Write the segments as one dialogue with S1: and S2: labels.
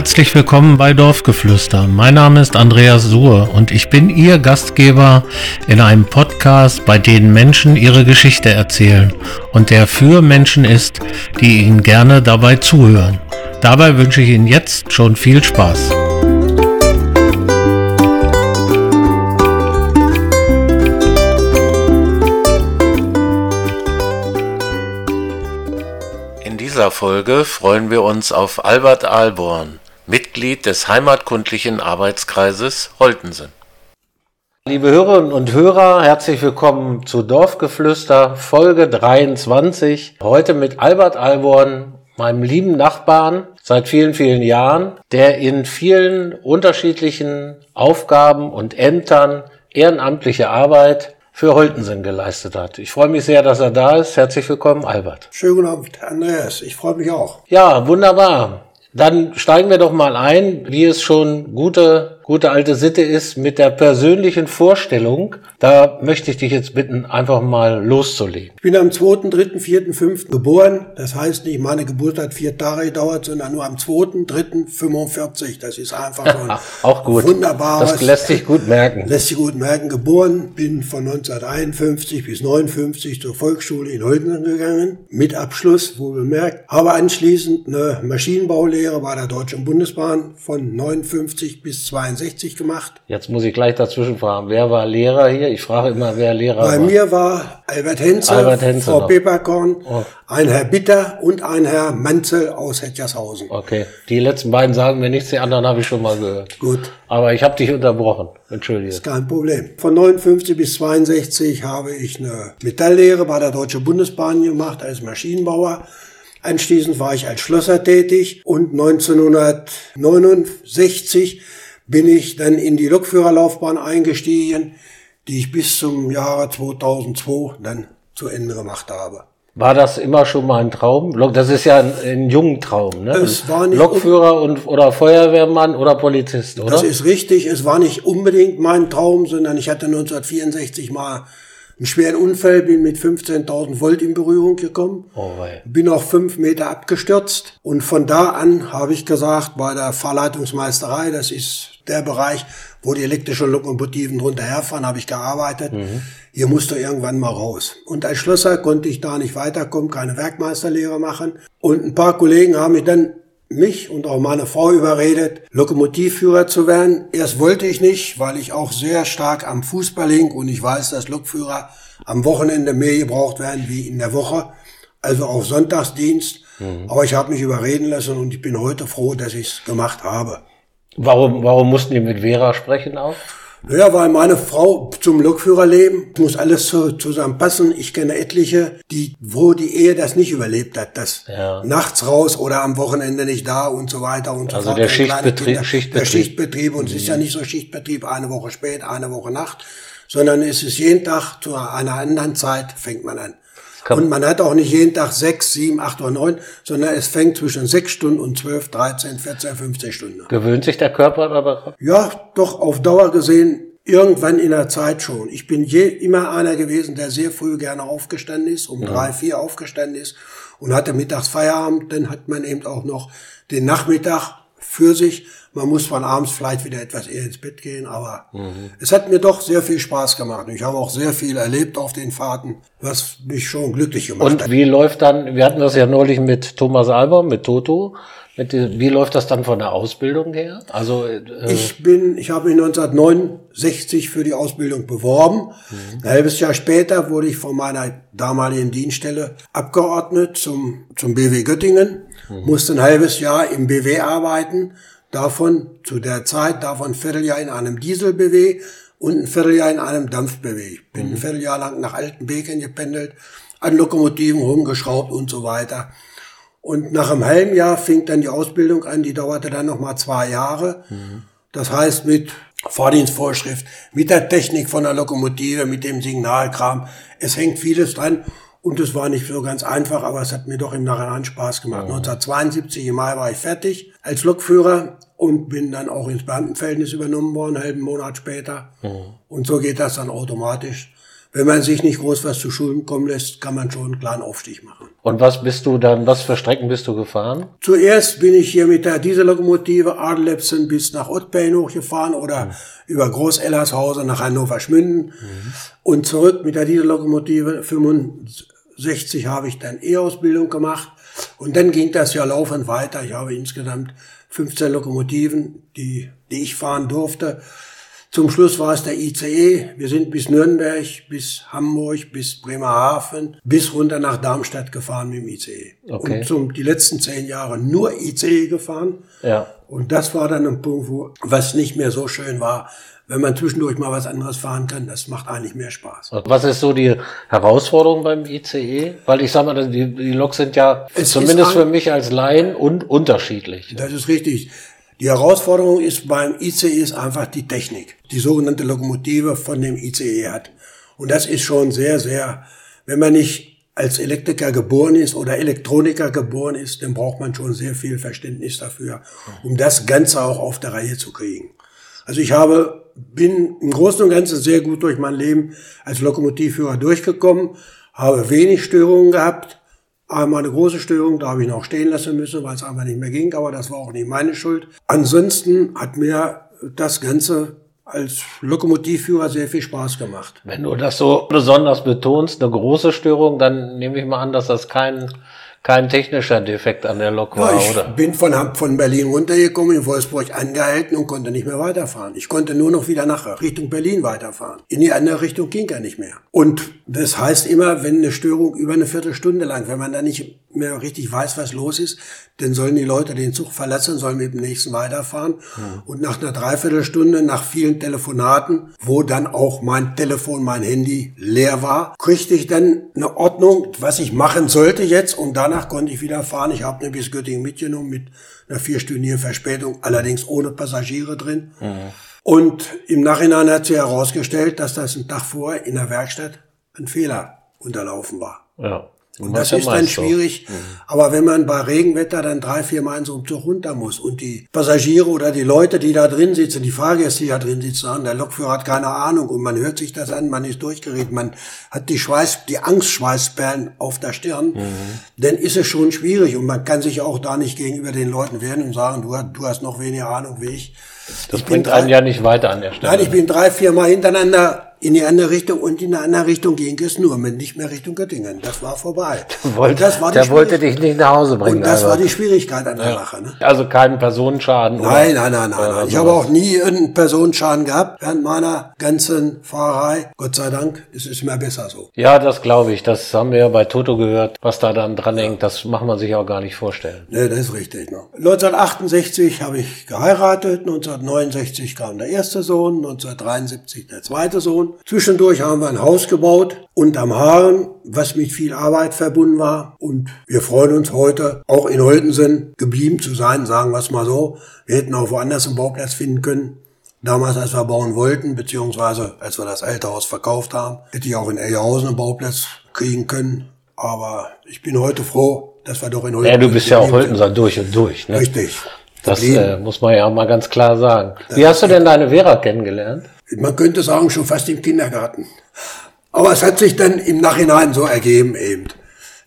S1: herzlich willkommen bei Dorfgeflüster. Mein Name ist Andreas Suhr und ich bin Ihr Gastgeber in einem Podcast, bei dem Menschen ihre Geschichte erzählen und der für Menschen ist, die Ihnen gerne dabei zuhören. Dabei wünsche ich Ihnen jetzt schon viel Spaß. In dieser Folge freuen wir uns auf Albert Alborn, Mitglied des Heimatkundlichen Arbeitskreises Holtensen. Liebe Hörerinnen und Hörer, herzlich willkommen zu Dorfgeflüster, Folge 23. Heute mit Albert Alborn, meinem lieben Nachbarn seit vielen, vielen Jahren, der in vielen unterschiedlichen Aufgaben und Ämtern ehrenamtliche Arbeit für Holtensen geleistet hat. Ich freue mich sehr, dass er da ist. Herzlich willkommen, Albert.
S2: Schönen guten Abend, Andreas. Ich freue mich auch.
S1: Ja, wunderbar. Dann steigen wir doch mal ein, wie es schon gute, gute alte Sitte ist, mit der persönlichen Vorstellung. Da möchte ich dich jetzt bitten, einfach mal loszulegen.
S2: Ich bin am 2., 3., 4., 5. geboren. Das heißt nicht, meine Geburt hat vier Tage gedauert, sondern nur am 2., 3., 45. Das ist einfach so ein
S1: Auch gut.
S2: wunderbares.
S1: Das lässt sich gut merken.
S2: Lässt sich gut merken. Geboren, bin von 1951 bis 59 zur Volksschule in Holten gegangen. Mit Abschluss, wo bemerkt. Habe anschließend eine Maschinenbaulehre bei der Deutschen Bundesbahn von 59 bis 62 gemacht.
S1: Jetzt muss ich gleich dazwischen fragen, wer war Lehrer hier? Ich frage immer, wer Lehrer
S2: Bei
S1: war.
S2: mir war Albert Henze,
S1: Albert Henze
S2: Frau
S1: noch.
S2: Peperkorn,
S1: Oh.
S2: ein Herr Bitter und ein Herr Manzel aus Hetchershausen.
S1: Okay, die letzten beiden sagen mir nichts, die anderen habe ich schon mal gehört.
S2: Gut,
S1: Aber ich habe dich unterbrochen. Entschuldige.
S2: kein Problem. Von 59 bis 62 habe ich eine Metalllehre bei der Deutschen Bundesbahn gemacht als Maschinenbauer. Anschließend war ich als Schlosser tätig und 1969 bin ich dann in die Lokführerlaufbahn eingestiegen, die ich bis zum Jahre 2002 dann zu Ende gemacht habe.
S1: War das immer schon mal ein Traum? Das ist ja ein, ein Jungentraum, ne?
S2: Es war nicht
S1: Lokführer und, oder Feuerwehrmann oder Polizist, oder?
S2: Das ist richtig. Es war nicht unbedingt mein Traum, sondern ich hatte 1964 mal einen schweren Unfall, bin mit 15.000 Volt in Berührung gekommen.
S1: oh.
S2: Bin auf fünf Meter abgestürzt und von da an habe ich gesagt, bei der Fahrleitungsmeisterei, das ist der Bereich, wo die elektrischen Lokomotiven drunter herfahren, habe ich gearbeitet. Hier musst du irgendwann mal raus. Und als Schlosser konnte ich da nicht weiterkommen, keine Werkmeisterlehre machen. Und ein paar Kollegen haben mich dann mich und auch meine Frau überredet, Lokomotivführer zu werden. Erst wollte ich nicht, weil ich auch sehr stark am Fußball hing und ich weiß, dass Lokführer am Wochenende mehr gebraucht werden wie in der Woche, also auch Sonntagsdienst. Aber ich habe mich überreden lassen und ich bin heute froh, dass ich es gemacht habe.
S1: Warum, warum mussten die mit Vera sprechen auch?
S2: Ja, weil meine Frau zum Lokführerleben muss alles zu, zusammenpassen. Ich kenne etliche, die, wo die Ehe das nicht überlebt hat, das
S1: Ja.
S2: nachts raus oder am Wochenende nicht da und so weiter und so
S1: Also
S2: fort.
S1: der
S2: Und kleine
S1: Schichtbetrieb-. Schichtbetrieb.
S2: Der Schichtbetrieb und es ist ja nicht so Schichtbetrieb eine Woche spät, eine Woche Nacht, sondern es ist jeden Tag zu einer anderen Zeit fängt man an.
S1: Kann-
S2: Und man hat auch nicht jeden Tag sechs, sieben, acht oder neun, sondern es fängt zwischen sechs Stunden und zwölf, dreizehn, vierzehn, fünfzehn Stunden.
S1: Gewöhnt sich der Körper darauf?
S2: Ja, doch auf Dauer gesehen irgendwann in der Zeit schon. Ich bin je immer einer gewesen, der sehr früh gerne aufgestanden ist, um drei, vier aufgestanden ist und hatte mittags Feierabend. Dann hat man eben auch noch den Nachmittag für sich. Man muss von abends vielleicht wieder etwas eher ins Bett gehen, aber es hat mir doch sehr viel Spaß gemacht. Ich habe auch sehr viel erlebt auf den Fahrten, was mich schon glücklich gemacht hat.
S1: Und wie läuft dann, wir hatten das ja neulich mit Thomas Alber, mit Toto, mit, wie läuft das dann von der Ausbildung her? Also, äh,
S2: Ich bin, ich habe mich 1969 für die Ausbildung beworben. Ein halbes Jahr später wurde ich von meiner damaligen Dienststelle abgeordnet zum, zum BW Göttingen. Musste ein halbes Jahr im BW arbeiten. Davon, zu der Zeit, davon ein Vierteljahr in einem Diesel-BW und ein Vierteljahr in einem Dampf-BW. Ich bin ein Vierteljahr lang nach Altenbeken gependelt, an Lokomotiven rumgeschraubt und so weiter. Und nach einem halben Jahr fing dann die Ausbildung an, die dauerte dann nochmal zwei Jahre. Das heißt mit Fahrdienstvorschrift, mit der Technik von der Lokomotive, mit dem Signalkram. Es hängt vieles dran und es war nicht so ganz einfach, aber es hat mir doch im Nachhinein Spaß gemacht. 1972 im Mai war ich fertig als Lokführer und bin dann auch ins Beamtenverhältnis übernommen worden, einen halben Monat später. Und so geht das dann automatisch. wenn man sich nicht groß was zu Schulden kommen lässt, kann man schon einen kleinen Aufstieg machen.
S1: Und was bist du dann, was für Strecken bist du gefahren?
S2: Zuerst bin ich hier mit der Diesellokomotive Adelepsen bis nach Ottbein hochgefahren oder mhm. über Groß-Ellershausen nach Hannover-Schmünden mhm. und zurück mit der Diesellokomotive 65 habe ich dann E-Ausbildung gemacht und dann ging das ja laufend weiter. Ich habe insgesamt 15 Lokomotiven, die, die ich fahren durfte. Zum Schluss war es der ICE. Wir sind bis Nürnberg, bis Hamburg, bis Bremerhaven, bis runter nach Darmstadt gefahren mit dem ICE. Okay. Und zum, die letzten zehn Jahre nur ICE gefahren. Ja. Und das war dann ein Punkt, wo, was nicht mehr so schön war, wenn man zwischendurch mal was anderes fahren kann, das macht eigentlich mehr Spaß.
S1: Was ist so die Herausforderung beim ICE? Weil ich sag mal, die, die Loks sind ja es zumindest für mich als Laien und unterschiedlich.
S2: Das ist richtig. Die Herausforderung ist beim ICE ist einfach die Technik, die sogenannte Lokomotive von dem ICE hat. Und das ist schon sehr, sehr, wenn man nicht als Elektriker geboren ist oder Elektroniker geboren ist, dann braucht man schon sehr viel Verständnis dafür, um das Ganze auch auf der Reihe zu kriegen. Also ich habe, bin im Großen und Ganzen sehr gut durch mein Leben als Lokomotivführer durchgekommen, habe wenig Störungen gehabt, Einmal eine große Störung, da habe ich noch stehen lassen müssen, weil es einfach nicht mehr ging, aber das war auch nicht meine Schuld. Ansonsten hat mir das Ganze als Lokomotivführer sehr viel Spaß gemacht.
S1: Wenn du das so besonders betonst, eine große Störung, dann nehme ich mal an, dass das kein kein technischer Defekt an der Lok war,
S2: ja, ich
S1: oder?
S2: bin von, von Berlin runtergekommen, in Wolfsburg angehalten und konnte nicht mehr weiterfahren. Ich konnte nur noch wieder nach Richtung Berlin weiterfahren. In die andere Richtung ging er nicht mehr. Und das heißt immer, wenn eine Störung über eine Viertelstunde lang, wenn man da nicht mehr richtig weiß, was los ist, dann sollen die Leute den Zug verlassen, sollen mit dem nächsten weiterfahren. Mhm. Und nach einer Dreiviertelstunde, nach vielen Telefonaten, wo dann auch mein Telefon, mein Handy leer war, kriegte ich dann eine Ordnung, was ich machen sollte jetzt. Und danach konnte ich wieder fahren. Ich habe eine bis Göttingen mitgenommen mit einer vierstündigen Verspätung, allerdings ohne Passagiere drin. Mhm. Und im Nachhinein hat sich herausgestellt, dass das ein Tag vorher in der Werkstatt ein Fehler unterlaufen war. Ja. Und das ist dann schwierig. So. Mhm. Aber wenn man bei Regenwetter dann drei, vier Mal in so einem Zug runter muss und die Passagiere oder die Leute, die da drin sitzen, die Fahrgäste, die da drin sitzen, sagen, der Lokführer hat keine Ahnung und man hört sich das an, man ist durchgeredet, man hat die Schweiß, die Angstschweißperlen auf der Stirn, mhm. dann ist es schon schwierig und man kann sich auch da nicht gegenüber den Leuten wehren und sagen, du, du hast noch weniger Ahnung wie ich.
S1: Das ich bringt einen ja nicht weiter an der Stelle.
S2: Nein, ich bin drei, vier Mal hintereinander in die andere Richtung und in die andere Richtung ging es nur mit nicht mehr Richtung Göttingen. Das war vorbei.
S1: Wollte, das war der wollte dich nicht nach Hause bringen. Und
S2: das war die Schwierigkeit an der ja. Sache. Ne?
S1: Also keinen Personenschaden?
S2: Nein, nein, nein, nein. nein. Ich habe auch nie einen Personenschaden gehabt während meiner ganzen Fahrerei. Gott sei Dank, es ist immer besser so.
S1: Ja, das glaube ich. Das haben wir ja bei Toto gehört, was da dann dran hängt. Das macht man sich auch gar nicht vorstellen.
S2: Nee, das ist richtig. Ne? 1968 habe ich geheiratet, 1969 kam der erste Sohn, 1973 der zweite Sohn. Zwischendurch haben wir ein Haus gebaut unterm Haaren, was mit viel Arbeit verbunden war. Und wir freuen uns heute, auch in Holtensen geblieben zu sein, sagen wir es mal so. Wir hätten auch woanders einen Bauplatz finden können. Damals, als wir bauen wollten, beziehungsweise als wir das alte Haus verkauft haben, hätte ich auch in Eyerhausen einen Bauplatz kriegen können. Aber ich bin heute froh, dass wir doch in
S1: Holtensen. Ja, du bist ja auch Holtenser durch und durch.
S2: Ne? Richtig.
S1: Das äh, muss man ja mal ganz klar sagen. Wie hast du denn deine Vera kennengelernt?
S2: Man könnte sagen, schon fast im Kindergarten. Aber es hat sich dann im Nachhinein so ergeben eben.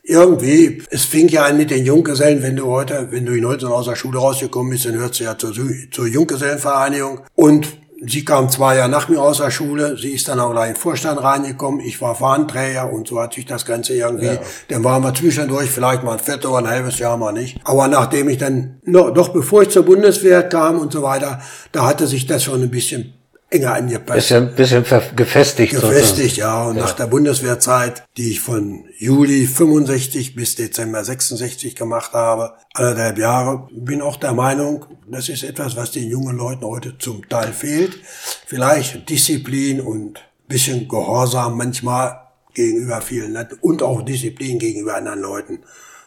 S2: Irgendwie, es fing ja an mit den Junggesellen, wenn du heute, wenn du in heute aus der Schule rausgekommen bist, dann hörst du ja zur, zur Junggesellenvereinigung. Und sie kam zwei Jahre nach mir aus der Schule, sie ist dann auch gleich in den Vorstand reingekommen, ich war Fahnenträger und so hat sich das Ganze irgendwie, ja. dann waren wir zwischendurch vielleicht mal ein Viertel oder ein halbes Jahr mal nicht. Aber nachdem ich dann, noch, doch bevor ich zur Bundeswehr kam und so weiter, da hatte sich das schon ein bisschen enger angepasst.
S1: Bisschen, bisschen gefestigt.
S2: Gefestigt, ja. Und ja. nach der Bundeswehrzeit, die ich von Juli 65 bis Dezember 66 gemacht habe, anderthalb Jahre, bin auch der Meinung, das ist etwas, was den jungen Leuten heute zum Teil fehlt. Vielleicht Disziplin und bisschen Gehorsam manchmal gegenüber vielen und auch Disziplin gegenüber anderen Leuten.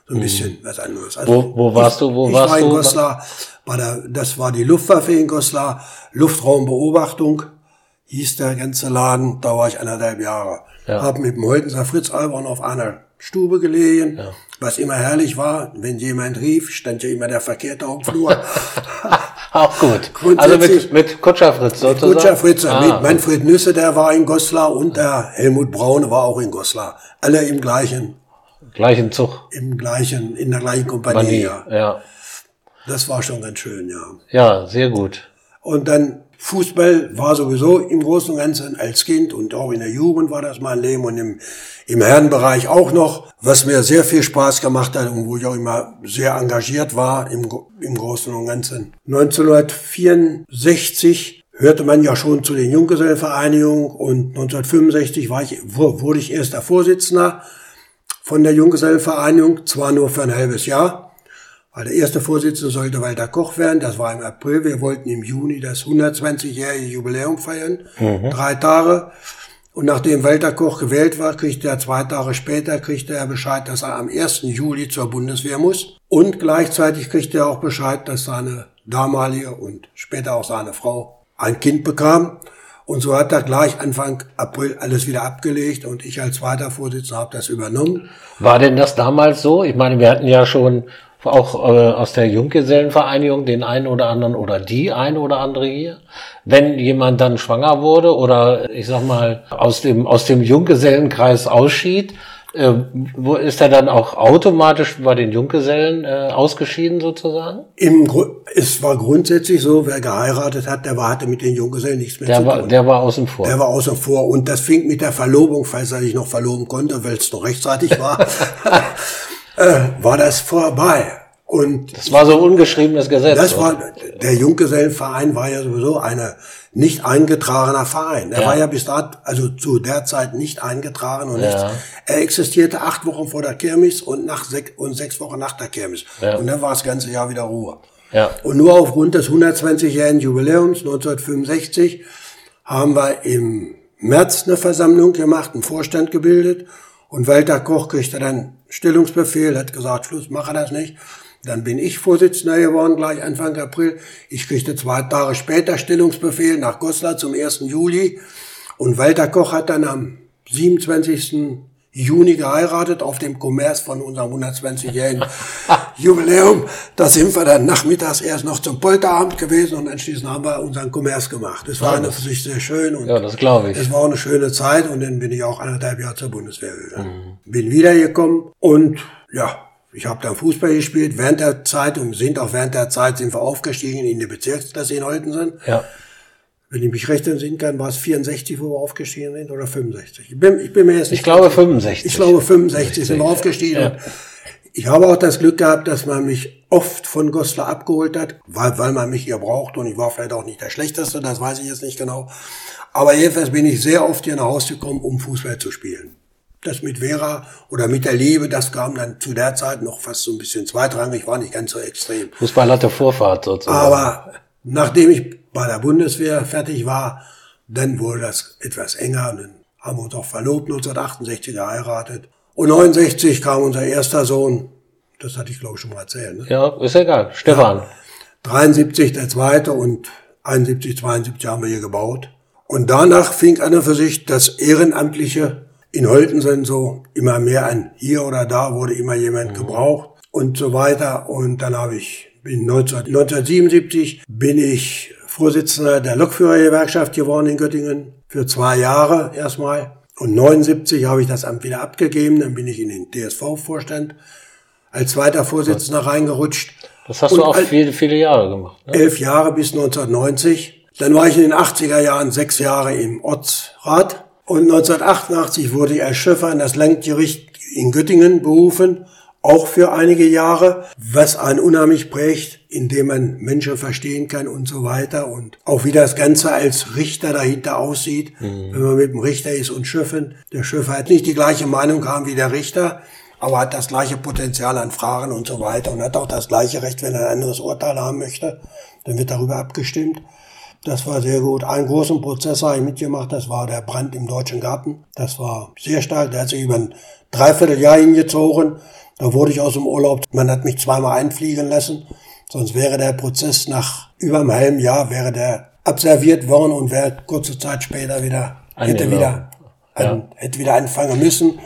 S2: So ein mhm. bisschen was anderes.
S1: Also wo, wo warst
S2: ich,
S1: du? Wo warst
S2: war
S1: in
S2: du? Goslar, bei der, das war die Luftwaffe in Goslar, Luftraumbeobachtung hieß der ganze Laden, da war ich anderthalb Jahre. Ja. Hab mit dem Holtenser Fritz Albern auf einer Stube gelegen, ja. was immer herrlich war. Wenn jemand rief, stand ja immer der Verkehrte auf dem Flur.
S1: Auch gut. Also mit, mit Kutscher Fritz sozusagen?
S2: Mit Kutscher Fritz, ah, mit Manfred Nüsse, der war in Goslar und der Helmut Braune war auch in Goslar. Alle im gleichen.
S1: Gleichen Zug.
S2: Im gleichen, in der gleichen Kompanie, ja.
S1: ja.
S2: Das war schon ganz schön, ja.
S1: Ja, sehr gut.
S2: Und dann Fußball war sowieso im Großen und Ganzen als Kind und auch in der Jugend war das mein Leben und im, im Herrenbereich auch noch, was mir sehr viel Spaß gemacht hat und wo ich auch immer sehr engagiert war im, im Großen und Ganzen. 1964 hörte man ja schon zu den Junggesellenvereinigungen und 1965 war ich, wurde ich erster Vorsitzender von der Junggesellenvereinigung, zwar nur für ein halbes Jahr, weil der erste Vorsitzende sollte Walter Koch werden. Das war im April. Wir wollten im Juni das 120-jährige Jubiläum feiern. Mhm. Drei Tage. Und nachdem Walter Koch gewählt war, kriegte er zwei Tage später kriegte er Bescheid, dass er am 1. Juli zur Bundeswehr muss. Und gleichzeitig kriegte er auch Bescheid, dass seine damalige und später auch seine Frau ein Kind bekam. Und so hat er gleich Anfang April alles wieder abgelegt und ich als zweiter Vorsitzender habe das übernommen.
S1: War denn das damals so? Ich meine, wir hatten ja schon auch äh, aus der Junggesellenvereinigung den einen oder anderen oder die ein oder andere hier. Wenn jemand dann schwanger wurde oder ich sag mal aus dem aus dem Junggesellenkreis ausschied, äh, wo ist er dann auch automatisch bei den Junggesellen äh, ausgeschieden sozusagen?
S2: Im Gru es war grundsätzlich so, wer geheiratet hat, der war, hatte mit den Junggesellen nichts mehr
S1: der
S2: zu
S1: war,
S2: tun.
S1: Der war außen vor.
S2: Der war außen vor und das fing mit der Verlobung, falls er sich noch verloben konnte, weil es noch rechtzeitig war. äh, war das vorbei. Und
S1: das war so ein ungeschriebenes Gesetz.
S2: Das war, der Junggesellenverein war ja sowieso eine nicht eingetragener Verein. Er ja. war ja bis dato, also zu der Zeit nicht eingetragen und ja. nichts. Er existierte acht Wochen vor der Kirmes und nach sechs, und sechs Wochen nach der Kirmes. Ja. Und dann war das ganze Jahr wieder Ruhe.
S1: Ja.
S2: Und nur aufgrund des 120-jährigen Jubiläums 1965 haben wir im März eine Versammlung gemacht, einen Vorstand gebildet und Walter Koch kriegte dann Stellungsbefehl, hat gesagt, Schluss, mache das nicht. Dann bin ich Vorsitzender geworden, gleich Anfang April. Ich kriegte zwei Tage später Stellungsbefehl nach Goslar zum 1. Juli. Und Walter Koch hat dann am 27. Juni geheiratet auf dem Kommerz von unserem 120-jährigen Jubiläum. Da sind wir dann nachmittags erst noch zum Polterabend gewesen und anschließend haben wir unseren Kommerz gemacht. Das war ja, eine für sich sehr schön und
S1: ja, das glaube ich.
S2: Es war eine schöne Zeit und dann bin ich auch anderthalb Jahre zur Bundeswehr gegangen. Mhm. Bin wiedergekommen und ja, ich habe dann Fußball gespielt während der Zeit und sind auch während der Zeit sind wir aufgestiegen in die Bezirksklasse in Holtensen.
S1: Ja.
S2: Wenn ich mich recht entsinnen kann, war es 64, wo wir aufgestiegen sind oder 65. Ich bin, ich bin mir jetzt
S1: nicht. Ich glaube 65.
S2: Ich glaube 65 sind wir aufgestiegen. Ja. Ich habe auch das Glück gehabt, dass man mich oft von Goslar abgeholt hat, weil, weil man mich hier braucht und ich war vielleicht auch nicht der Schlechteste, das weiß ich jetzt nicht genau. Aber jedenfalls bin ich sehr oft hier nach Hause gekommen, um Fußball zu spielen das mit Vera oder mit der Liebe, das kam dann zu der Zeit noch fast so ein bisschen zweitrangig, war nicht ganz so extrem.
S1: Fußball hatte Vorfahrt sozusagen.
S2: Aber nachdem ich bei der Bundeswehr fertig war, dann wurde das etwas enger und dann haben wir uns auch verlobt, 1968 geheiratet. Und 69 kam unser erster Sohn, das hatte ich glaube ich schon mal erzählt. Ne?
S1: Ja, ist egal, Stefan. Ja,
S2: 73 der zweite und 71, 72 haben wir hier gebaut. Und danach fing an und für sich das Ehrenamtliche in Holtensen so immer mehr an. Hier oder da wurde immer jemand mhm. gebraucht und so weiter. Und dann habe ich, bin 19, 1977 bin ich Vorsitzender der Lokführergewerkschaft geworden in Göttingen für zwei Jahre erstmal. Und 79 habe ich das Amt wieder abgegeben. Dann bin ich in den DSV-Vorstand als zweiter Vorsitzender reingerutscht.
S1: Das hast und du auch viele, viele Jahre gemacht.
S2: Ne? Elf Jahre bis 1990. Dann war ich in den 80er Jahren sechs Jahre im Ortsrat und 1988 wurde als Schiffer in das Landgericht in Göttingen berufen, auch für einige Jahre, was einen unheimlich prägt, indem man Menschen verstehen kann und so weiter und auch wie das Ganze als Richter dahinter aussieht, mhm. wenn man mit dem Richter ist und Schiffen. Der Schiffer hat nicht die gleiche Meinung haben wie der Richter, aber hat das gleiche Potenzial an Fragen und so weiter und hat auch das gleiche Recht, wenn er ein anderes Urteil haben möchte, dann wird darüber abgestimmt. Das war sehr gut. Einen großen Prozess habe ich mitgemacht, das war der Brand im Deutschen Garten. Das war sehr stark, der hat sich über ein Dreivierteljahr hingezogen. Da wurde ich aus dem Urlaub, man hat mich zweimal einfliegen lassen. Sonst wäre der Prozess nach über einem halben Jahr wäre der absolviert worden und wäre kurze Zeit später wieder, hätte wieder, ja. an, hätte wieder anfangen müssen.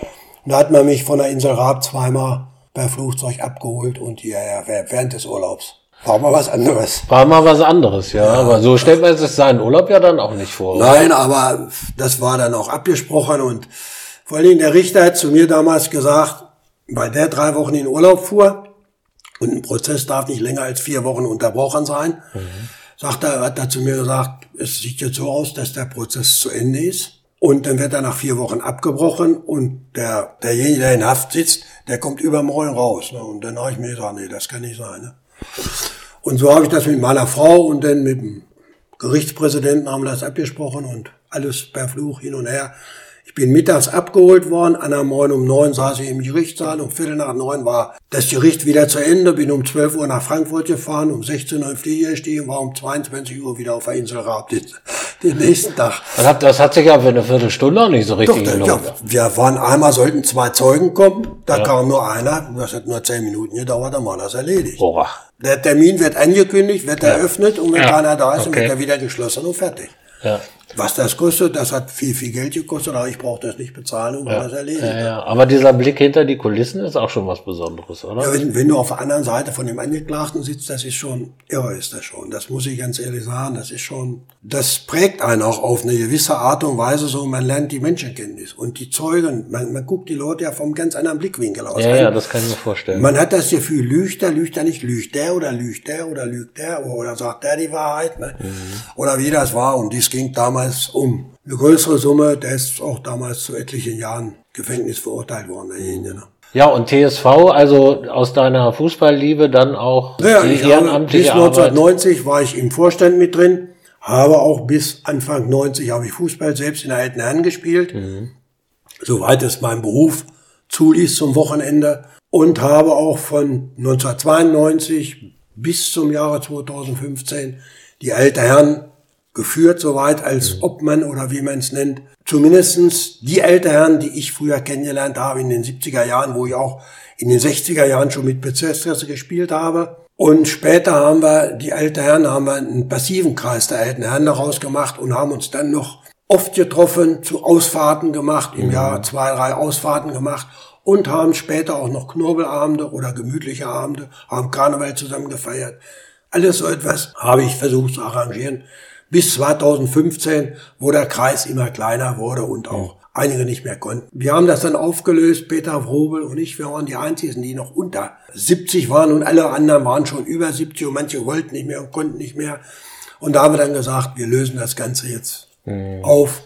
S2: Und da hat man mich von der Insel Raab zweimal per Flugzeug abgeholt und hierher während des Urlaubs. War mal was anderes.
S1: War mal was anderes, ja. ja. Aber so stellt man sich seinen Urlaub ja dann auch nicht vor.
S2: Oder? Nein, aber das war dann auch abgesprochen und vor allem der Richter hat zu mir damals gesagt, weil der drei Wochen in Urlaub fuhr und ein Prozess darf nicht länger als vier Wochen unterbrochen sein, mhm. sagt er, hat er zu mir gesagt, es sieht jetzt so aus, dass der Prozess zu Ende ist. Und dann wird er nach vier Wochen abgebrochen und der, derjenige, der in Haft sitzt, der kommt übermorgen raus. Ne? Und dann habe ich mir gesagt, nee, das kann nicht sein. Ne? Und so habe ich das mit meiner Frau und dann mit dem Gerichtspräsidenten haben wir das abgesprochen und alles per Fluch hin und her. Ich bin mittags abgeholt worden, an der Morgen um neun saß ich im Gerichtssaal, um Viertel nach neun war das Gericht wieder zu Ende, bin um 12 Uhr nach Frankfurt gefahren, um 16 Uhr im Flieger gestiegen, war um 22 Uhr wieder auf der Insel Raab, den, den nächsten Tag.
S1: Das hat, das hat sich ja für eine Viertelstunde auch nicht so richtig Doch,
S2: gelohnt. Ja, wir waren einmal, sollten zwei Zeugen kommen, da ja. kam nur einer, das hat nur zehn Minuten gedauert, dann war das erledigt. Boah. Der Termin wird angekündigt, wird ja. eröffnet und wenn ja. keiner da ist, okay. wird er wieder geschlossen und fertig. Ja. Was das kostet, das hat viel, viel Geld gekostet, aber ich brauche das nicht bezahlen und ja. das erledigt.
S1: Ja, ja. Aber dieser Blick hinter die Kulissen ist auch schon was Besonderes, oder?
S2: Ja, wenn, wenn du auf der anderen Seite von dem Angeklagten sitzt, das ist schon, irre ist das schon. Das muss ich ganz ehrlich sagen, das ist schon, das prägt einen auch auf eine gewisse Art und Weise so, man lernt die Menschenkenntnis und die Zeugen, man, man guckt die Leute ja vom ganz anderen Blickwinkel aus.
S1: Ja, ja, das kann ich mir vorstellen.
S2: Man hat das Gefühl, lügt der, lügt er nicht, lügt der oder lügt der oder lügt der oder sagt der die Wahrheit, ne? Mhm. Oder wie das war und dies ging damals um eine größere Summe. Der ist auch damals zu etlichen Jahren Gefängnis verurteilt worden, derjenige. Ne?
S1: Ja, und TSV, also aus deiner Fußballliebe dann auch
S2: ja, die ehrenamtliche Bis 1990 Arbeit. war ich im Vorstand mit drin, habe auch bis Anfang 90 habe ich Fußball selbst in der alten Herren gespielt, mhm. soweit es mein Beruf zuließ zum Wochenende und habe auch von 1992 bis zum Jahre 2015 die alte Herren geführt, soweit als mhm. Obmann oder wie man es nennt. Zumindestens die Eltern, die ich früher kennengelernt habe in den 70er Jahren, wo ich auch in den 60er Jahren schon mit Bezirksklasse gespielt habe. Und später haben wir, die alten Herren, haben wir einen passiven Kreis der alten Herren daraus gemacht und haben uns dann noch oft getroffen, zu Ausfahrten gemacht, im mhm. Jahr zwei, drei Ausfahrten gemacht und haben später auch noch Knobelabende oder gemütliche Abende, haben Karneval zusammen gefeiert. Alles so etwas habe ich versucht zu arrangieren bis 2015, wo der Kreis immer kleiner wurde und auch einige nicht mehr konnten. Wir haben das dann aufgelöst, Peter Wrobel und ich, wir waren die Einzigen, die noch unter 70 waren und alle anderen waren schon über 70 und manche wollten nicht mehr und konnten nicht mehr. Und da haben wir dann gesagt, wir lösen das Ganze jetzt mhm. auf.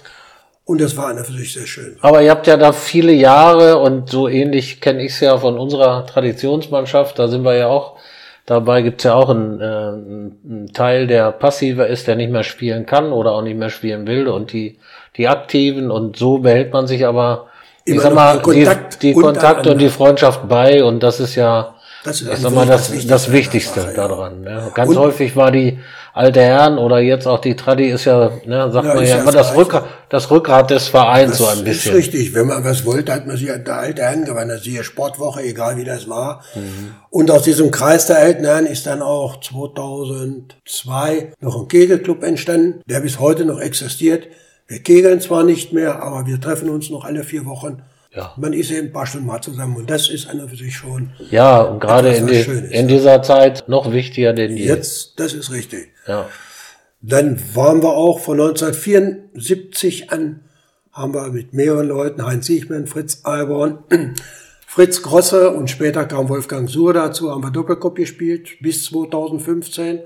S2: Und das war eine für sich sehr schön.
S1: Aber ihr habt ja da viele Jahre und so ähnlich kenne ich es ja von unserer Traditionsmannschaft, da sind wir ja auch Dabei gibt's ja auch einen, äh, einen Teil, der passiver ist, der nicht mehr spielen kann oder auch nicht mehr spielen will und die, die Aktiven und so behält man sich aber, ich sag mal, Kontakt die, die Kontakte und die Freundschaft bei und das ist ja, das ist mal, das, das, das Wichtigste ja. daran. Ja. Ganz und häufig war die alte Herren oder jetzt auch die Tradi ist ja, ne, sagt ja, man ja immer das, Rückgrat, das Rückgrat des Vereins so ein bisschen.
S2: Das ist richtig. Wenn man was wollte, hat man sich an der alte Herren gewandt. Ist Sportwoche, egal wie das war. Mhm. Und aus diesem Kreis der alten Herren ist dann auch 2002 noch ein Kegelclub entstanden, der bis heute noch existiert. Wir kegeln zwar nicht mehr, aber wir treffen uns noch alle vier Wochen ja. Man ist eben ein paar Stunden mal zusammen und das ist einer für sich schon.
S1: Ja, und gerade in, die, in dieser Zeit noch wichtiger denn je.
S2: Jetzt, das ist richtig. Ja. Dann waren wir auch von 1974 an, haben wir mit mehreren Leuten, Heinz Siechmann, Fritz Alborn, Fritz Grosse und später kam Wolfgang Suhr dazu, haben wir Doppelkopf gespielt bis 2015,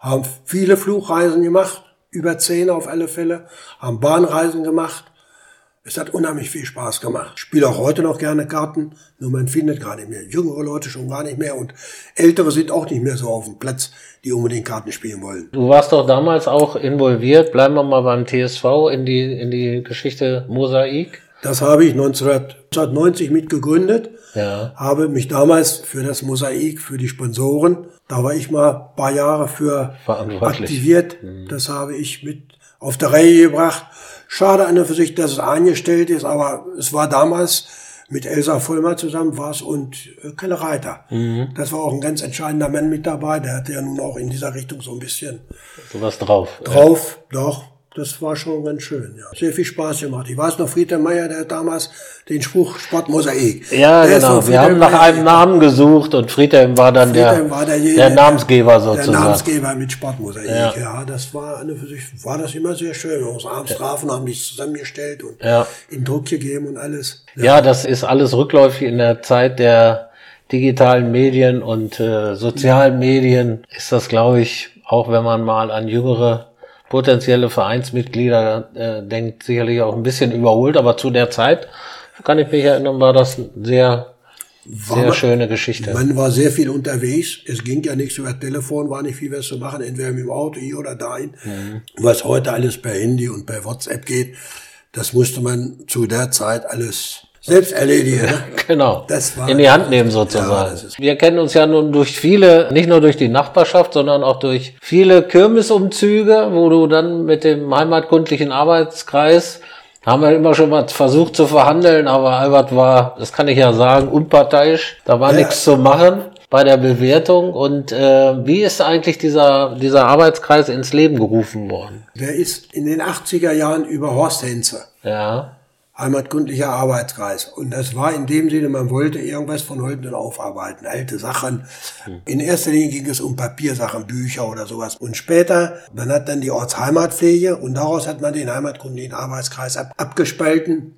S2: haben viele Flugreisen gemacht, über zehn auf alle Fälle, haben Bahnreisen gemacht es hat unheimlich viel Spaß gemacht. Ich spiele auch heute noch gerne Karten, nur man findet gar nicht mehr. Jüngere Leute schon gar nicht mehr und ältere sind auch nicht mehr so auf dem Platz, die unbedingt Karten spielen wollen.
S1: Du warst doch damals auch involviert, bleiben wir mal beim TSV, in die, in die Geschichte Mosaik.
S2: Das habe ich 1990 mitgegründet, ja. habe mich damals für das Mosaik, für die Sponsoren, da war ich mal ein paar Jahre für aktiviert. Mhm. Das habe ich mit auf der Reihe gebracht Schade an der für sich, dass es eingestellt ist, aber es war damals mit Elsa Vollmer zusammen war es und äh, Kalle Reiter. Mhm. Das war auch ein ganz entscheidender Mann mit dabei. Der hatte ja nun auch in dieser Richtung so ein bisschen
S1: so was drauf.
S2: Drauf, ja. doch. Das war schon ganz schön, ja. Sehr viel Spaß gemacht. Ich weiß noch, Friedhelm Meyer, der damals den Spruch Sportmosaik.
S1: Ja, der genau. Wir haben nach einem Namen gesucht und Friedhelm war dann Friedhelm der, war der, der, Namensgeber sozusagen. Der
S2: Namensgeber mit Sportmosaik, ja. ja. Das war eine für sich, war das immer sehr schön. Aus Abendstrafen haben die zusammengestellt und ja. in Druck gegeben und alles.
S1: Ja. ja, das ist alles rückläufig in der Zeit der digitalen Medien und äh, sozialen Medien ist das, glaube ich, auch wenn man mal an jüngere potenzielle Vereinsmitglieder äh, denkt, sicherlich auch ein bisschen überholt, aber zu der Zeit, kann ich mich erinnern, war das sehr, war sehr man, schöne Geschichte.
S2: Man war sehr viel unterwegs. Es ging ja nichts über Telefon, war nicht viel was zu machen, entweder mit dem Auto hier oder dahin. Mhm. Was heute alles per Handy und per WhatsApp geht, das musste man zu der Zeit alles selbst erledigen. Ne?
S1: genau. Das war, in die Hand nehmen sozusagen. Ja, Wir kennen uns ja nun durch viele, nicht nur durch die Nachbarschaft, sondern auch durch viele Kirmesumzüge, wo du dann mit dem heimatkundlichen Arbeitskreis haben wir immer schon mal versucht zu verhandeln, aber Albert war, das kann ich ja sagen, unparteiisch. Da war ja. nichts zu machen bei der Bewertung. Und äh, wie ist eigentlich dieser, dieser Arbeitskreis ins Leben gerufen worden?
S2: Der ist in den 80er Jahren über Horst Henze.
S1: Ja
S2: heimatkundlicher Arbeitskreis. Und das war in dem Sinne, man wollte irgendwas von heute aufarbeiten, alte Sachen. In erster Linie ging es um Papiersachen, Bücher oder sowas. Und später, man hat dann die Ortsheimatpflege und daraus hat man den heimatkundlichen Arbeitskreis ab, abgespalten.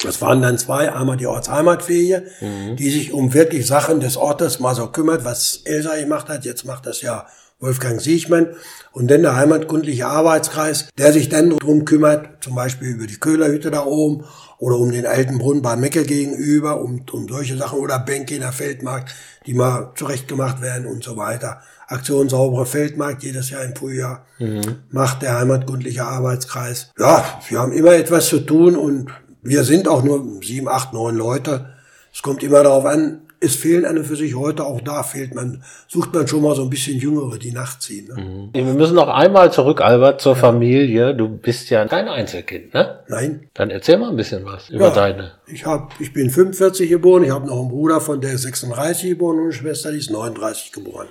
S2: Das waren dann zwei, einmal die Ortsheimatpflege, mhm. die sich um wirklich Sachen des Ortes mal so kümmert, was Elsa gemacht hat. Jetzt macht das ja Wolfgang Siechmann und dann der heimatkundliche Arbeitskreis, der sich dann drum kümmert, zum Beispiel über die Köhlerhütte da oben oder um den alten Brunnen bei Mecke gegenüber, um, um solche Sachen oder Bänke in der Feldmarkt, die mal zurechtgemacht werden und so weiter. Aktion saubere Feldmarkt jedes Jahr im Frühjahr mhm. macht der heimatkundliche Arbeitskreis. Ja, wir haben immer etwas zu tun und wir sind auch nur sieben, acht, neun Leute. Es kommt immer darauf an, es fehlen an und für sich heute auch da fehlt man, sucht man schon mal so ein bisschen Jüngere, die nachziehen. Ne?
S1: Mhm. Wir müssen noch einmal zurück, Albert, zur ja. Familie. Du bist ja kein Einzelkind, ne?
S2: Nein.
S1: Dann erzähl mal ein bisschen was über ja, deine.
S2: Ich hab, ich bin 45 geboren, ich habe noch einen Bruder von der 36 geboren und eine Schwester, die ist 39 geboren.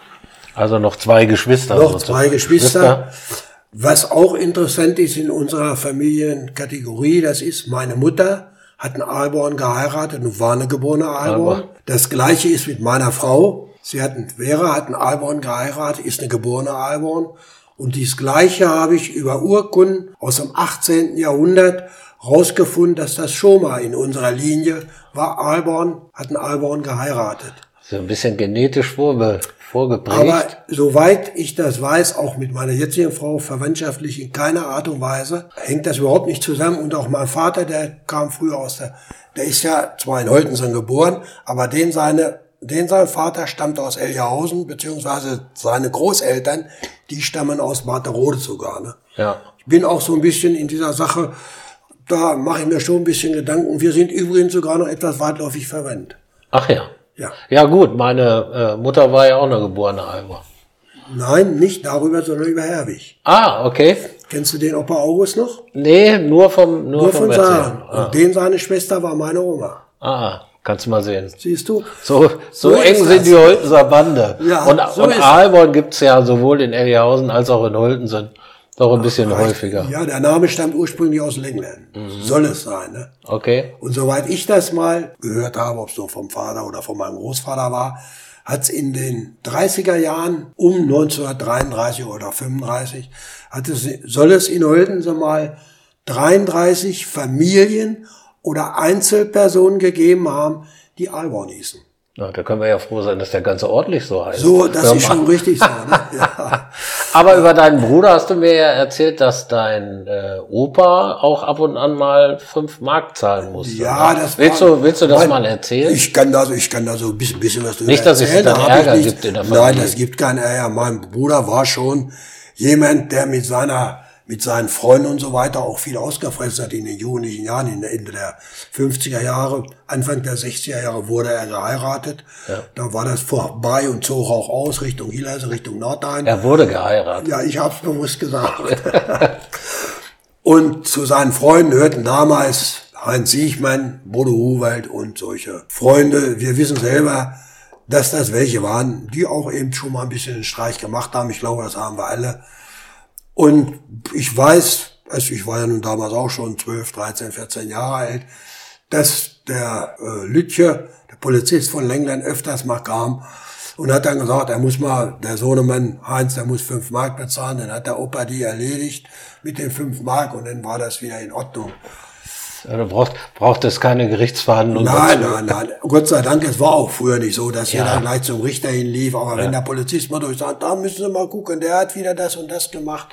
S1: Also noch zwei Geschwister.
S2: Noch zwei Geschwister. Geschwister. Was auch interessant ist in unserer Familienkategorie, das ist meine Mutter hat einen Aalborn geheiratet und war eine geborene Aalborn. Das gleiche ist mit meiner Frau. Sie hat einen, Vera hat einen Aalborn geheiratet, ist eine geborene Aalborn. Und dies Gleiche habe ich über Urkunden aus dem 18. Jahrhundert rausgefunden, dass das schon mal in unserer Linie war. Aalborn hat einen Aalborn geheiratet.
S1: So ein bisschen genetisch vorbe vorgeprägt.
S2: Aber soweit ich das weiß, auch mit meiner jetzigen Frau verwandtschaftlich in keiner Art und Weise, hängt das überhaupt nicht zusammen. Und auch mein Vater, der kam früher aus der, der ist ja zwar in Holtensen geboren, aber den seine, den sein Vater stammt aus Elgerhausen, beziehungsweise seine Großeltern, die stammen aus Marterode sogar. Ne?
S1: Ja.
S2: Ich bin auch so ein bisschen in dieser Sache, da mache ich mir schon ein bisschen Gedanken. Wir sind übrigens sogar noch etwas weitläufig verwandt.
S1: Ach ja. Ja. Ja gut, meine äh, Mutter war ja auch eine geborene Alba.
S2: Nein, nicht darüber, sondern über Herwig.
S1: Ah, okay.
S2: Kennst du den Opa August noch?
S1: Nee, nur vom
S2: nur, nur vom von Saaren. Ah. Und den seine Schwester war meine Oma.
S1: Ah, kannst du mal sehen.
S2: Siehst du?
S1: So, so, so eng sind die Holtenser Bande. Ja, und so und Aalborn gibt's ja sowohl in Elgerhausen als auch in Holtensen. Doch ein bisschen Ach, häufiger.
S2: Ja, der Name stammt ursprünglich aus Lenglen. Mhm. Soll es sein, ne?
S1: Okay.
S2: Und soweit ich das mal gehört habe, ob es nur vom Vater oder von meinem Großvater war, hat es in den 30er Jahren um 1933 oder 35 hat es, soll es in Oldense mal 33 Familien oder Einzelpersonen gegeben haben, die Alborn hießen.
S1: Ja, da können wir ja froh sein, dass der ganze ordentlich so heißt.
S2: So, das ist schon richtig so. Ne? Ja.
S1: Aber über deinen Bruder hast du mir ja erzählt, dass dein äh, Opa auch ab und an mal fünf Mark zahlen musste.
S2: Ja, das
S1: willst war, du Willst du das mein, mal erzählen?
S2: Ich kann da so, ich kann da so ein bisschen, bisschen was
S1: drüber Nicht, dass es dann Ärger gibt in der
S2: Familie. Nein, es gibt keinen Ärger. Mein Bruder war schon jemand, der mit seiner mit seinen Freunden und so weiter auch viel ausgefressen hat in den jugendlichen Jahren, in der Ende der 50er Jahre, Anfang der 60er Jahre wurde er geheiratet. Ja. Da war das vorbei und zog auch aus Richtung Hillerse, Richtung Nordrhein.
S1: Er wurde geheiratet.
S2: Ja, ich hab's bewusst gesagt. und zu seinen Freunden hörten damals Heinz Siechmann, Bodo Huwald und solche Freunde. Wir wissen selber, dass das welche waren, die auch eben schon mal ein bisschen den Streich gemacht haben. Ich glaube, das haben wir alle. Und ich weiß also ich war ja nun damals auch schon 12, 13, 14 Jahre alt, dass der äh, Lütje, der Polizist von Lenglen, öfters mal kam und hat dann gesagt, er muss mal, der Sohnemann Heinz, der muss fünf Mark bezahlen. Dann hat der Opa die erledigt mit den fünf Mark und dann war das wieder in Ordnung.
S1: Du braucht, braucht es keine Gerichtsverhandlung.
S2: Nein, dazu. nein, nein. Gott sei Dank, es war auch früher nicht so, dass ja. jeder gleich zum Richter hinlief. Aber ja. wenn der Polizist mal durch sagt, da müssen Sie mal gucken, der hat wieder das und das gemacht.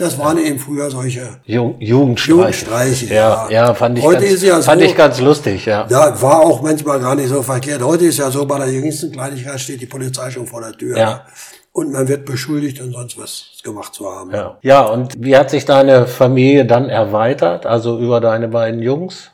S2: Das waren eben früher solche
S1: Jugendstreiche. Jugendstreiche
S2: ja,
S1: ja, ja, fand ich Heute ganz, ist ja fand so, ich ganz lustig, ja.
S2: Ja, war auch manchmal gar nicht so verkehrt. Heute ist ja so, bei der jüngsten Kleinigkeit steht die Polizei schon vor der Tür. Ja. Und man wird beschuldigt und sonst was gemacht zu haben.
S1: Ja. ja, und wie hat sich deine Familie dann erweitert, also über deine beiden Jungs?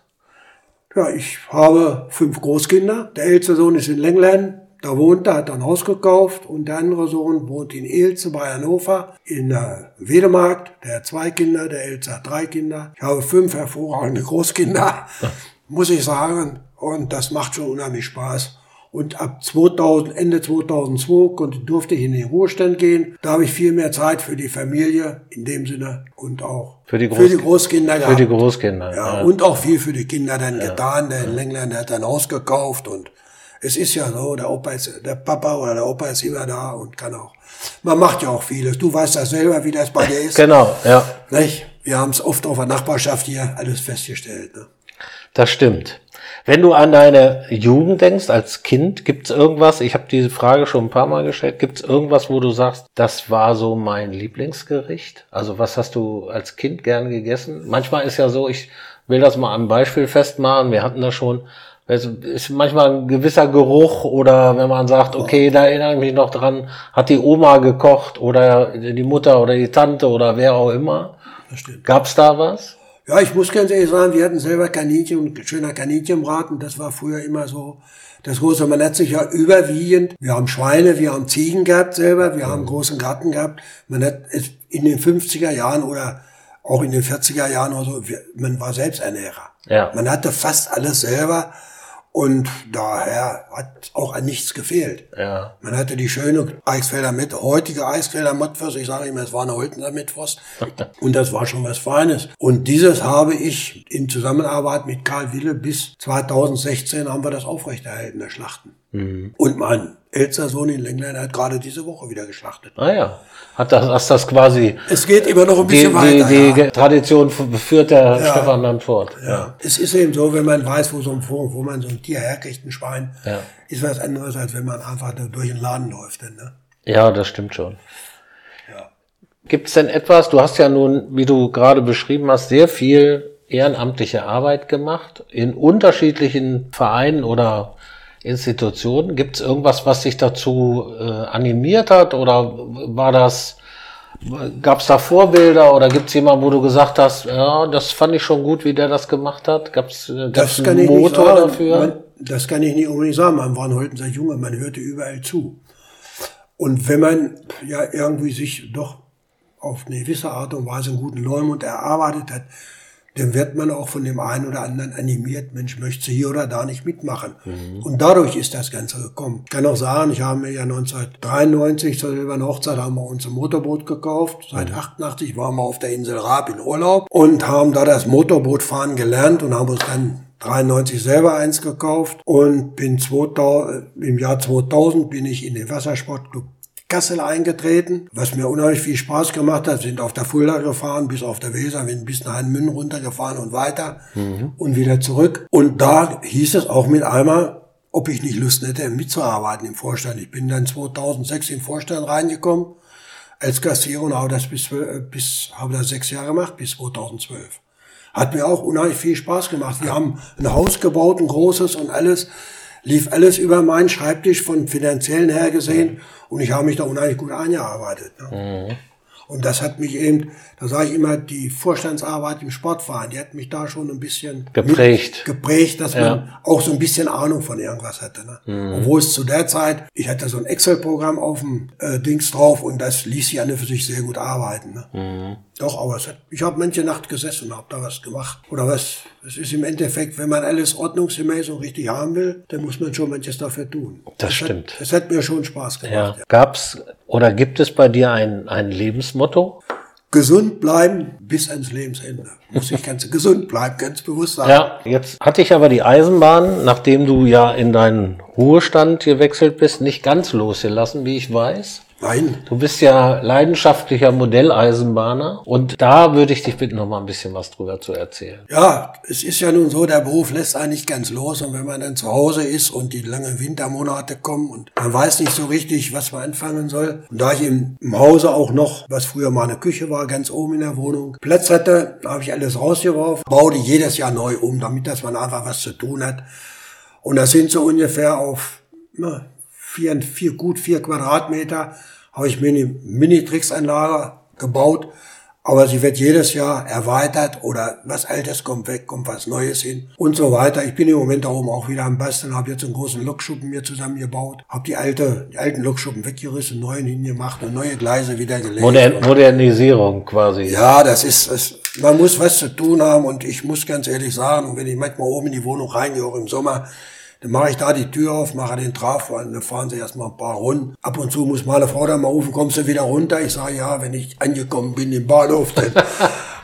S2: Ja, ich habe fünf Großkinder. Der älteste Sohn ist in Lenglen, da wohnt er, hat ein Haus gekauft und der andere Sohn wohnt in Elze bei Hannover in der Wedemarkt. Der hat zwei Kinder, der Älteste hat drei Kinder. Ich habe fünf hervorragende Großkinder, muss ich sagen. Und das macht schon unheimlich Spaß. Und ab 2000, Ende 2002 konnte, durfte ich in den Ruhestand gehen. Da habe ich viel mehr Zeit für die Familie in dem Sinne und auch
S1: für die, Groß für die Großkinder
S2: gehabt.
S1: Für die Großkinder.
S2: Ja, ja, Und auch viel für die Kinder dann ja. getan. Der in Lengland der hat ein Haus gekauft und es ist ja so, der Opa ist, der Papa oder der Opa ist immer da und kann auch. Man macht ja auch vieles. Du weißt ja selber, wie das bei dir ist.
S1: genau, ja.
S2: Nicht? Wir haben es oft auf der Nachbarschaft hier alles festgestellt. Ne?
S1: Das stimmt. Wenn du an deine Jugend denkst, als Kind, gibt es irgendwas, ich habe diese Frage schon ein paar Mal gestellt, gibt es irgendwas, wo du sagst, das war so mein Lieblingsgericht? Also was hast du als Kind gern gegessen? Manchmal ist ja so, ich will das mal am Beispiel festmachen, wir hatten das schon, es ist manchmal ein gewisser Geruch oder wenn man sagt, okay, da erinnere ich mich noch dran, hat die Oma gekocht oder die Mutter oder die Tante oder wer auch immer. Gab's da was?
S2: Ja, ich muss ganz ehrlich sagen, wir hatten selber Kaninchen und schöner Kaninchenbraten. Das war früher immer so das große. Man hat sich ja überwiegend, wir haben Schweine, wir haben Ziegen gehabt selber, wir haben großen Garten gehabt. Man hat es in den 50er Jahren oder auch in den 40er Jahren oder so, man war Selbsternährer. Ja. Man hatte fast alles selber. Und daher hat auch an nichts gefehlt. Ja. Man hatte die schöne Eichsfelder mit, heutige Eichsfelder Mottwurst, ich sage immer, es war eine Holtener Mittwurst. und das war schon was Feines. Und dieses habe ich in Zusammenarbeit mit Karl Wille bis 2016 haben wir das aufrechterhalten, der Schlachten. Mhm. Und mein ältester Sohn in Lenglein hat gerade diese Woche wieder geschlachtet.
S1: Ah ja. Hat das, hast das quasi.
S2: Es geht immer noch ein bisschen
S1: die,
S2: weiter.
S1: Die, die ja. Tradition führt der ja. Stefan dann fort.
S2: Ja. ja. Es ist eben so, wenn man weiß, wo so ein wo man so ein Tier herkriegt, ein Schwein, ja. ist was anderes, als wenn man einfach durch den Laden läuft. Denn, ne?
S1: Ja, das stimmt schon. Ja. Gibt es denn etwas, du hast ja nun, wie du gerade beschrieben hast, sehr viel ehrenamtliche Arbeit gemacht in unterschiedlichen Vereinen oder Institutionen. Gibt es irgendwas, was sich dazu äh, animiert hat oder war das, gab es da Vorbilder oder gibt es jemanden, wo du gesagt hast, ja, das fand ich schon gut, wie der das gemacht hat? Gab es äh, einen Motor dafür?
S2: Man, das kann ich nicht unbedingt sagen. Man war heute sehr Junge, man hörte überall zu. Und wenn man ja irgendwie sich doch auf eine gewisse Art und Weise einen guten Leumund erarbeitet hat, dann wird man auch von dem einen oder anderen animiert, Mensch, möchte hier oder da nicht mitmachen. Mhm. Und dadurch ist das Ganze gekommen. Ich kann auch sagen, ich habe mir ja 1993 zur silbernen Hochzeit haben wir uns ein Motorboot gekauft. Seit mhm. 88 waren wir auf der Insel Raab in Urlaub und haben da das Motorbootfahren gelernt und haben uns dann 93 selber eins gekauft und bin 2000, im Jahr 2000 bin ich in den Wassersportclub Kassel eingetreten, was mir unheimlich viel Spaß gemacht hat. Sind auf der Fulda gefahren, bis auf der Weser, sind bis nach Münn runtergefahren und weiter mhm. und wieder zurück. Und da hieß es auch mit einmal, ob ich nicht Lust hätte, mitzuarbeiten im Vorstand. Ich bin dann 2006 im Vorstand reingekommen als Kassierer und habe das bis, bis habe das sechs Jahre gemacht, bis 2012. Hat mir auch unheimlich viel Spaß gemacht. Wir haben ein Haus gebaut, ein großes und alles lief alles über meinen Schreibtisch von finanziellen her gesehen und ich habe mich da unheimlich gut eingearbeitet. Ne? Mhm. Und das hat mich eben, da sage ich immer, die Vorstandsarbeit im Sportverein, die hat mich da schon ein bisschen
S1: geprägt,
S2: geprägt dass ja. man auch so ein bisschen Ahnung von irgendwas hatte. Ne? Mhm. Obwohl es zu der Zeit, ich hatte so ein Excel-Programm auf dem äh, Dings drauf und das ließ sich und für sich sehr gut arbeiten. Ne? Mhm. Doch, aber es hat, ich habe manche Nacht gesessen und habe da was gemacht. Oder was, es ist im Endeffekt, wenn man alles ordnungsgemäß und richtig haben will, dann muss man schon manches dafür tun.
S1: Das, das
S2: stimmt. Hat, das hat mir schon Spaß gemacht.
S1: Ja. Gab's oder gibt es bei dir ein, ein Lebensmotto?
S2: gesund bleiben bis ans Lebensende. Muss ich ganz gesund bleiben, ganz bewusst sagen.
S1: Ja, jetzt hatte ich aber die Eisenbahn, nachdem du ja in deinen Ruhestand gewechselt bist, nicht ganz losgelassen, wie ich weiß.
S2: Nein.
S1: Du bist ja leidenschaftlicher Modelleisenbahner und da würde ich dich bitten, noch mal ein bisschen was drüber zu erzählen.
S2: Ja, es ist ja nun so, der Beruf lässt einen nicht ganz los und wenn man dann zu Hause ist und die langen Wintermonate kommen und man weiß nicht so richtig, was man anfangen soll. Und da ich im, im Hause auch noch, was früher mal eine Küche war, ganz oben in der Wohnung, Platz hatte, habe ich alles rausgeworfen, baue die jedes Jahr neu um, damit dass man einfach was zu tun hat. Und das sind so ungefähr auf na, vier, vier, gut vier Quadratmeter, habe ich mir eine Mini-Tricks-Anlage gebaut. Aber sie wird jedes Jahr erweitert oder was Altes kommt weg, kommt was Neues hin und so weiter. Ich bin im Moment da oben auch wieder am Basteln, habe jetzt einen großen Lokschuppen mir zusammengebaut, habe die alte, die alten Lokschuppen weggerissen, neuen hingemacht und neue Gleise wieder gelegt.
S1: Modern, Modernisierung quasi.
S2: Ja, das ist, das, man muss was zu tun haben und ich muss ganz ehrlich sagen, wenn ich manchmal oben in die Wohnung reingehe, auch im Sommer, dann mache ich da die Tür auf, mache den Traf an, dann fahren sie erstmal ein paar Runden. Ab und zu muss meine Frau dann mal rufen, kommst du wieder runter? Ich sage ja, wenn ich angekommen bin im Bahnhof. Dann.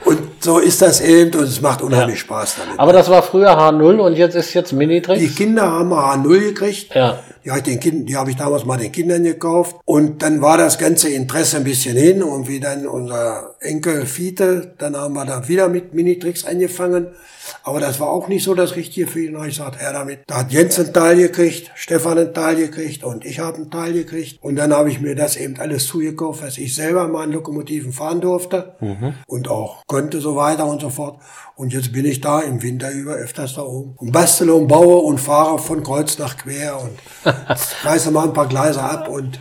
S2: Und so ist das eben und es macht unheimlich ja. Spaß damit.
S1: Aber das war früher H0 und jetzt ist jetzt Minitrix?
S2: Die Kinder haben H0 gekriegt.
S1: Ja.
S2: Die habe ich, den kind, die hab ich damals mal den Kindern gekauft. Und dann war das ganze Interesse ein bisschen hin. Und wie dann unser Enkel Fiete, dann haben wir da wieder mit Minitricks angefangen. Aber das war auch nicht so das Richtige für ihn. Da ich sagte, er damit. Da hat Jens einen Teil gekriegt, Stefan einen Teil gekriegt und ich habe einen Teil gekriegt. Und dann habe ich mir das eben alles zugekauft, was ich selber mal in Lokomotiven fahren durfte mhm. und auch konnte so weiter und so fort. Und jetzt bin ich da im Winter über öfters da oben und bastel und baue und fahre von Kreuz nach Quer und reiße mal ein paar Gleise ab und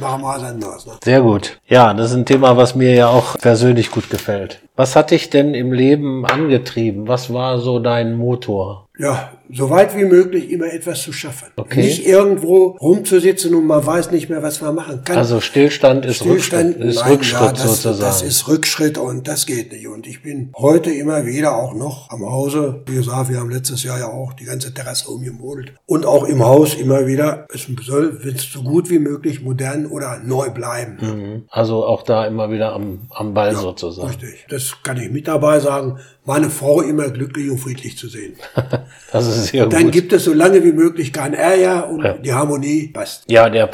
S2: machen wir was anderes. Ne?
S1: Sehr gut. Ja, das ist ein Thema, was mir ja auch persönlich gut gefällt. Was hat dich denn im Leben angetrieben? Was war so dein Motor?
S2: Ja, so weit wie möglich immer etwas zu schaffen.
S1: Okay.
S2: Nicht irgendwo rumzusitzen und man weiß nicht mehr, was man machen kann.
S1: Also Stillstand ist
S2: Stillstand,
S1: Rückschritt, ist
S2: nein,
S1: Rückschritt
S2: ja, das,
S1: sozusagen.
S2: Das ist Rückschritt und das geht nicht. Und ich bin heute immer wieder auch noch am Hause. Wie gesagt, wir haben letztes Jahr ja auch die ganze Terrasse umgemodelt. Und auch im Haus immer wieder, es soll, so gut wie möglich modern oder neu bleiben.
S1: Mhm. Also auch da immer wieder am, am Ball
S2: Ja,
S1: sozusagen.
S2: Richtig. Das kann ich mit dabei sagen. Meine Frau immer glücklich und friedlich zu sehen.
S1: Das ist sehr
S2: Dann
S1: gut.
S2: gibt es so lange wie möglich kein Ärger und
S1: Ja.
S2: die Harmonie passt.
S1: Ja, der,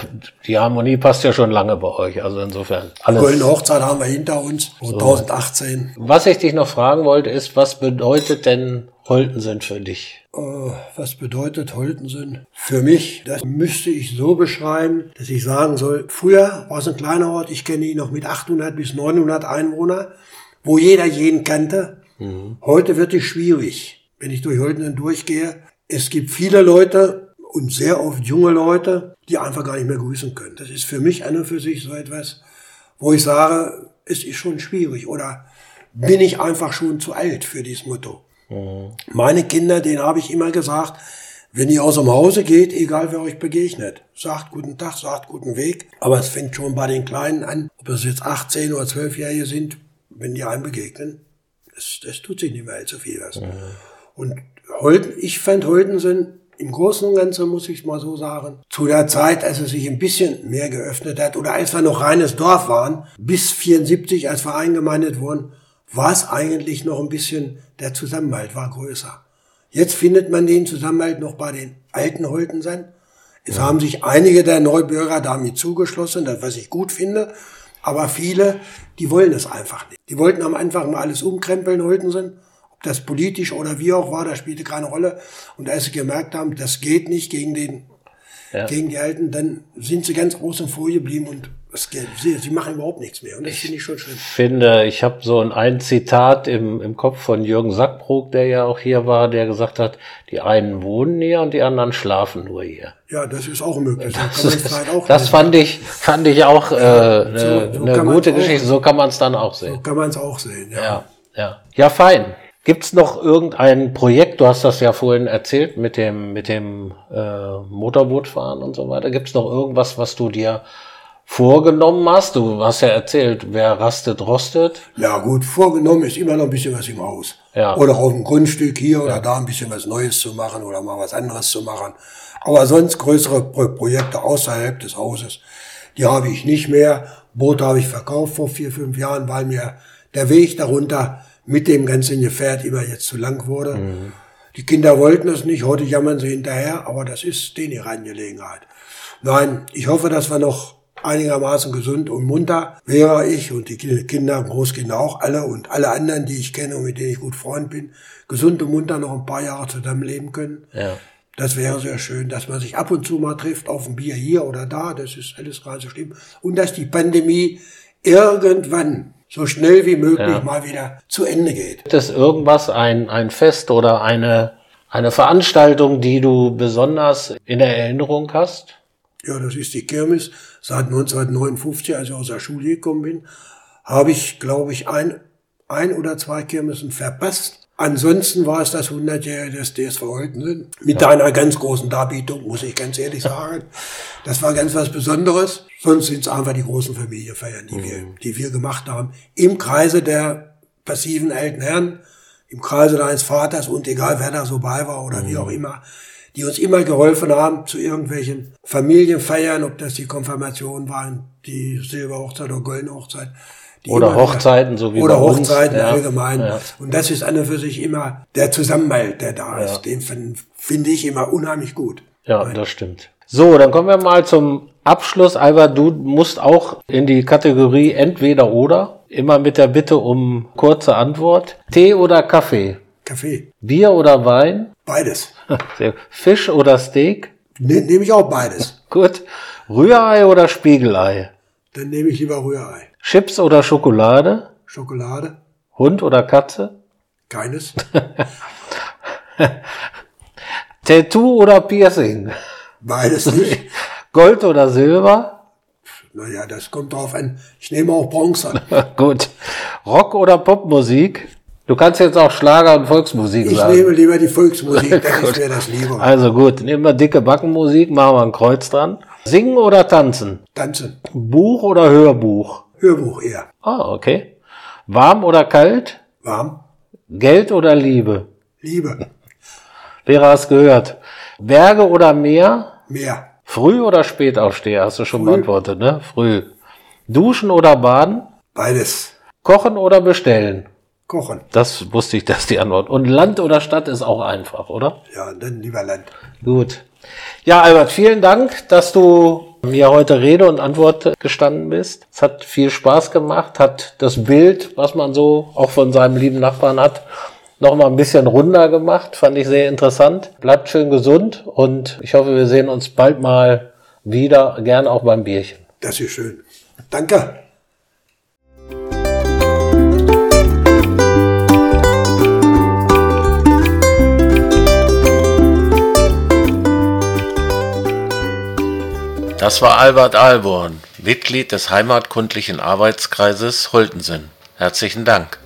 S1: die Harmonie passt ja schon lange bei euch. Also insofern alles.
S2: Goldene Hochzeit haben wir hinter uns, 2018.
S1: Was ich dich noch fragen wollte, ist, was bedeutet denn Holtensen für dich?
S2: Äh, was bedeutet Holtensen? Für mich, das müsste ich so beschreiben, dass ich sagen soll, früher war es ein kleiner Ort, ich kenne ihn noch mit 800 bis 900 Einwohner, wo jeder jeden kannte. Heute wird es schwierig, wenn ich durch Holtensen durchgehe. Es gibt viele Leute und sehr oft junge Leute, die einfach gar nicht mehr grüßen können. Das ist für mich an und für sich so etwas, wo ich sage, es ist schon schwierig oder bin ich einfach schon zu alt für dieses Motto. Meine Kinder, denen habe ich immer gesagt, wenn ihr aus dem Hause geht, egal wer euch begegnet, sagt guten Tag, sagt guten Weg. Aber es fängt schon bei den Kleinen an, ob das jetzt 18 oder 12-Jährige sind, wenn die einem begegnen, das, das tut sich nicht mehr allzu viel was. Und Holten, ich fand Holtensen im Großen und Ganzen, muss ich mal so sagen, zu der Zeit, als es sich ein bisschen mehr geöffnet hat oder als wir noch reines Dorf waren, bis 74, als wir eingemeindet wurden, war es eigentlich noch ein bisschen, der Zusammenhalt war größer. Jetzt findet man den Zusammenhalt noch bei den alten Holtensen. Es haben sich einige der Neubürger damit zugeschlossen, das, was ich gut finde. Aber viele, die wollen es einfach nicht. Die wollten am Anfang mal alles umkrempeln, Holtensen. Ob das politisch oder wie auch war, das spielte keine Rolle. Und als sie gemerkt haben, das geht nicht gegen den,
S1: Ja.
S2: gegen die Alten, dann sind sie ganz außen vor geblieben und es geht, sie, sie machen überhaupt nichts mehr. Und das finde ich schon schlimm.
S1: finde, ich habe so ein, ein Zitat im, im Kopf von Jürgen Sackbrook, der ja auch hier war, der gesagt hat, die einen wohnen hier und die anderen schlafen nur hier.
S2: Ja, das ist auch möglich. So man es vielleicht auch
S1: Das fand ich, fand ich auch äh, eine
S2: so
S1: eine
S2: kann man's
S1: gute
S2: auch-
S1: Geschichte. So kann man es dann auch
S2: so
S1: sehen.
S2: kann man es auch sehen. Ja.
S1: Ja, ja. Ja, fein. Gibt's noch irgendein Projekt, du hast das ja vorhin erzählt mit dem, mit dem äh, Motorbootfahren und so weiter. Gibt's noch irgendwas, was du dir vorgenommen hast? Du hast ja erzählt, wer rastet, rostet.
S2: Ja gut, vorgenommen ist immer noch ein bisschen was im Haus.
S1: Ja.
S2: Oder auf dem Grundstück hier oder da ein bisschen was Neues zu machen oder mal was anderes zu machen. Aber sonst größere Pro Projekte außerhalb des Hauses, die habe ich nicht mehr. Boot habe ich verkauft vor vier, fünf Jahren, weil mir der Weg darunter mit dem ganzen Gefährt immer jetzt zu lang wurde. Mhm. Die Kinder wollten es nicht, heute jammern sie hinterher, aber das ist denen ihre Angelegenheit. Nein, ich hoffe, dass wir noch einigermaßen gesund und munter wäre ich und die Kinder, Großkinder auch alle und alle anderen, die ich kenne und mit denen ich gut Freund bin, gesund und munter noch ein paar Jahre zusammenleben können. Ja. Das wäre sehr schön, dass man sich ab und zu mal trifft, auf ein Bier hier oder da, das ist alles gerade so schlimm. Und dass die Pandemie irgendwann so schnell wie möglich ja. mal wieder zu Ende geht.
S1: Gibt es irgendwas, ein, ein Fest oder eine, eine Veranstaltung, die du besonders in Erinnerung hast?
S2: Ja, das ist die Kirmes. Seit 1959, als ich aus der Schule gekommen bin, habe ich, glaube ich, ein, ein oder zwei Kirmesen verpasst. Ansonsten war es das 100-jährige des DSV Holtensen mit ja. einer ganz großen Darbietung, muss ich ganz ehrlich sagen. Das war ganz was Besonderes. Sonst sind es einfach die großen Familienfeiern, die, mhm. wir, die wir gemacht haben. Im Kreise der passiven alten Herren, im Kreise deines Vaters und egal wer da so bei war oder mhm. wie auch immer, die uns immer geholfen haben zu irgendwelchen Familienfeiern, ob das die Konfirmation waren, die Silberhochzeit oder Goldene Hochzeit
S1: oder Hochzeiten, so wie
S2: Oder Hochzeiten ja. allgemein. Ja. Und das ist an und für sich immer der Zusammenhalt, der da ist. Den finde ich immer unheimlich gut.
S1: Ja, Nein. das stimmt. So, dann kommen wir mal zum Abschluss. Albert, du musst auch in die Kategorie entweder oder. Immer mit der Bitte um kurze Antwort. Tee oder Kaffee?
S2: Kaffee.
S1: Bier oder Wein?
S2: Beides.
S1: Fisch oder Steak?
S2: Ne, nehme ich auch beides.
S1: Gut. Rührei oder Spiegelei?
S2: Dann nehme ich lieber Rührei.
S1: Chips oder Schokolade?
S2: Schokolade.
S1: Hund oder Katze?
S2: Keines.
S1: Tattoo oder Piercing?
S2: Beides nicht.
S1: Gold oder Silber?
S2: Naja, das kommt drauf an. Ich nehme auch Bronze.
S1: Gut. Rock oder Popmusik? Du kannst jetzt auch Schlager und Volksmusik
S2: ich
S1: sagen.
S2: Ich nehme lieber die Volksmusik, dann ist mir das lieber.
S1: Also gut, nehmen wir dicke Backenmusik, machen wir ein Kreuz dran. Singen oder tanzen?
S2: Tanzen.
S1: Buch oder Hörbuch?
S2: Hörbuch eher.
S1: Ah, okay. Warm oder kalt?
S2: Warm.
S1: Geld oder Liebe?
S2: Liebe.
S1: Wer hast gehört? Berge oder Meer?
S2: Meer.
S1: Früh oder spät aufstehen? Hast du schon Früh. beantwortet, ne? Früh. Duschen oder baden?
S2: Beides.
S1: Kochen oder bestellen?
S2: Kochen.
S1: Das wusste ich, dass die Antwort. Und Land oder Stadt ist auch einfach, oder?
S2: Ja, dann lieber Land.
S1: Gut. Ja, Albert, vielen Dank, dass du mir heute Rede und Antwort gestanden bist. Es hat viel Spaß gemacht, hat das Bild, was man so auch von seinem lieben Nachbarn hat, noch mal ein bisschen runder gemacht. Fand ich sehr interessant. Bleibt schön gesund und ich hoffe, wir sehen uns bald mal wieder, gern auch beim Bierchen.
S2: Das ist schön. Danke.
S1: Das war Albert Alborn, Mitglied des Heimatkundlichen Arbeitskreises Holtensen. Herzlichen Dank.